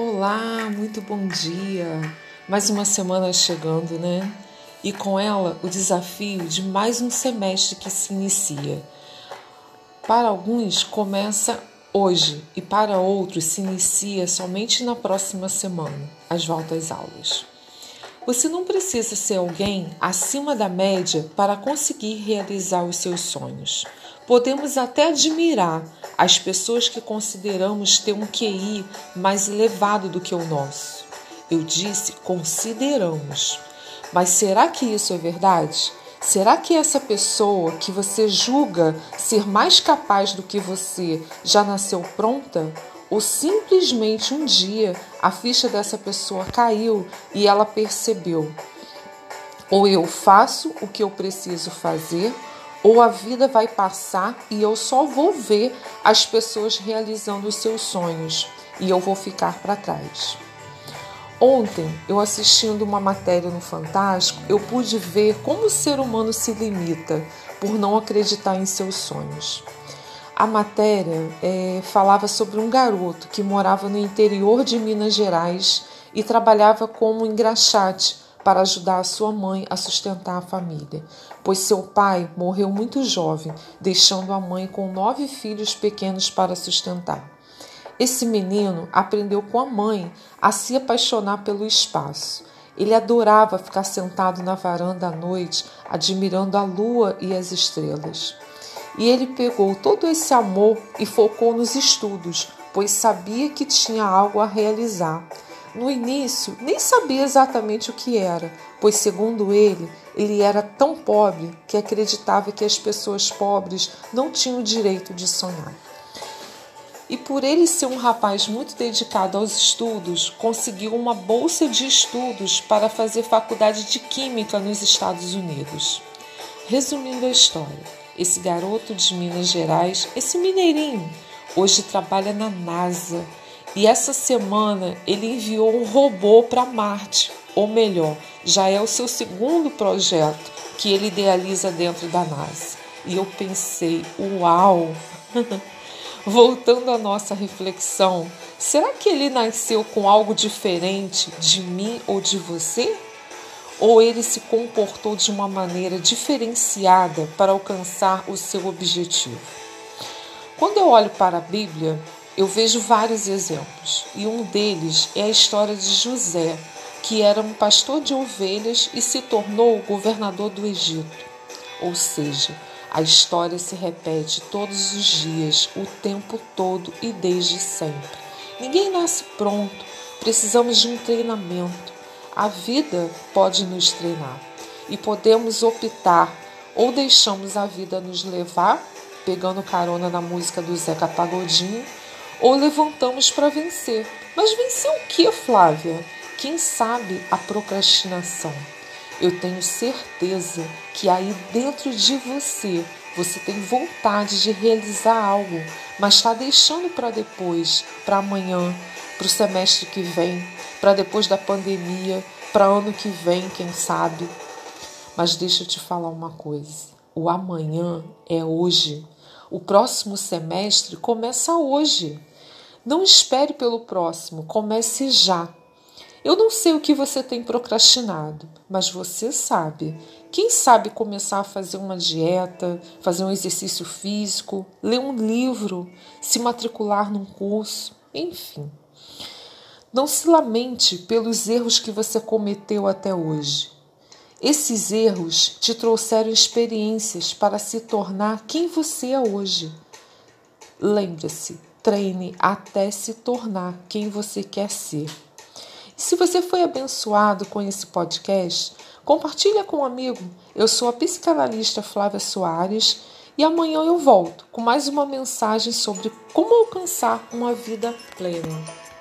Olá, muito bom dia. Mais uma semana chegando, né? E com ela o desafio de mais um semestre que se inicia. Para alguns começa hoje e para outros se inicia somente na próxima semana, as voltas às aulas. Você não precisa ser alguém acima da média para conseguir realizar os seus sonhos. Podemos até admirar as pessoas que consideramos ter um QI mais elevado do que o nosso. Eu disse consideramos. Mas será que isso é verdade? Será que essa pessoa que você julga ser mais capaz do que você já nasceu pronta? Ou simplesmente um dia a ficha dessa pessoa caiu e ela percebeu? Ou eu faço o que eu preciso fazer, ou a vida vai passar e eu só vou ver as pessoas realizando os seus sonhos e eu vou ficar para trás. Ontem, eu assistindo uma matéria no Fantástico, eu pude ver como o ser humano se limita por não acreditar em seus sonhos. A matéria é, falava sobre um garoto que morava no interior de Minas Gerais e trabalhava como engraxate para ajudar a sua mãe a sustentar a família, pois seu pai morreu muito jovem, deixando a mãe com nove filhos pequenos para sustentar. Esse menino aprendeu com a mãe a se apaixonar pelo espaço. Ele adorava ficar sentado na varanda à noite, admirando a lua e as estrelas. E ele pegou todo esse amor e focou nos estudos, pois sabia que tinha algo a realizar. No início, nem sabia exatamente o que era, pois, segundo ele, ele era tão pobre que acreditava que as pessoas pobres não tinham o direito de sonhar. E por ele ser um rapaz muito dedicado aos estudos, conseguiu uma bolsa de estudos para fazer faculdade de Química nos Estados Unidos. Resumindo a história, esse garoto de Minas Gerais, esse mineirinho, hoje trabalha na NASA e essa semana ele enviou um robô para Marte, ou melhor, já é o seu segundo projeto que ele idealiza dentro da NASA. E eu pensei, uau! Voltando à nossa reflexão, será que ele nasceu com algo diferente de mim ou de você? Ou ele se comportou de uma maneira diferenciada para alcançar o seu objetivo? Quando eu olho para a Bíblia, eu vejo vários exemplos, e um deles é a história de José, que era um pastor de ovelhas e se tornou governador do Egito. Ou seja, a história se repete todos os dias, o tempo todo e desde sempre. Ninguém nasce pronto, precisamos de um treinamento. A vida pode nos treinar e podemos optar ou deixamos a vida nos levar, pegando carona na música do Zeca Pagodinho, ou levantamos para vencer. Mas vencer o que, Flávia? Quem sabe a procrastinação? Eu tenho certeza que aí dentro de você você tem vontade de realizar algo, mas está deixando para depois, para amanhã, para o semestre que vem, para depois da pandemia, para ano que vem, quem sabe. Mas deixa eu te falar uma coisa: o amanhã é hoje. O próximo semestre começa hoje. Não espere pelo próximo, comece já. Eu não sei o que você tem procrastinado, mas você sabe. Quem sabe começar a fazer uma dieta, fazer um exercício físico, ler um livro, se matricular num curso, enfim. Não se lamente pelos erros que você cometeu até hoje. Esses erros te trouxeram experiências para se tornar quem você é hoje. Lembre-se, treine até se tornar quem você quer ser. Se você foi abençoado com esse podcast, compartilha com um amigo. Eu sou a psicanalista Flávia Soares e amanhã eu volto com mais uma mensagem sobre como alcançar uma vida plena.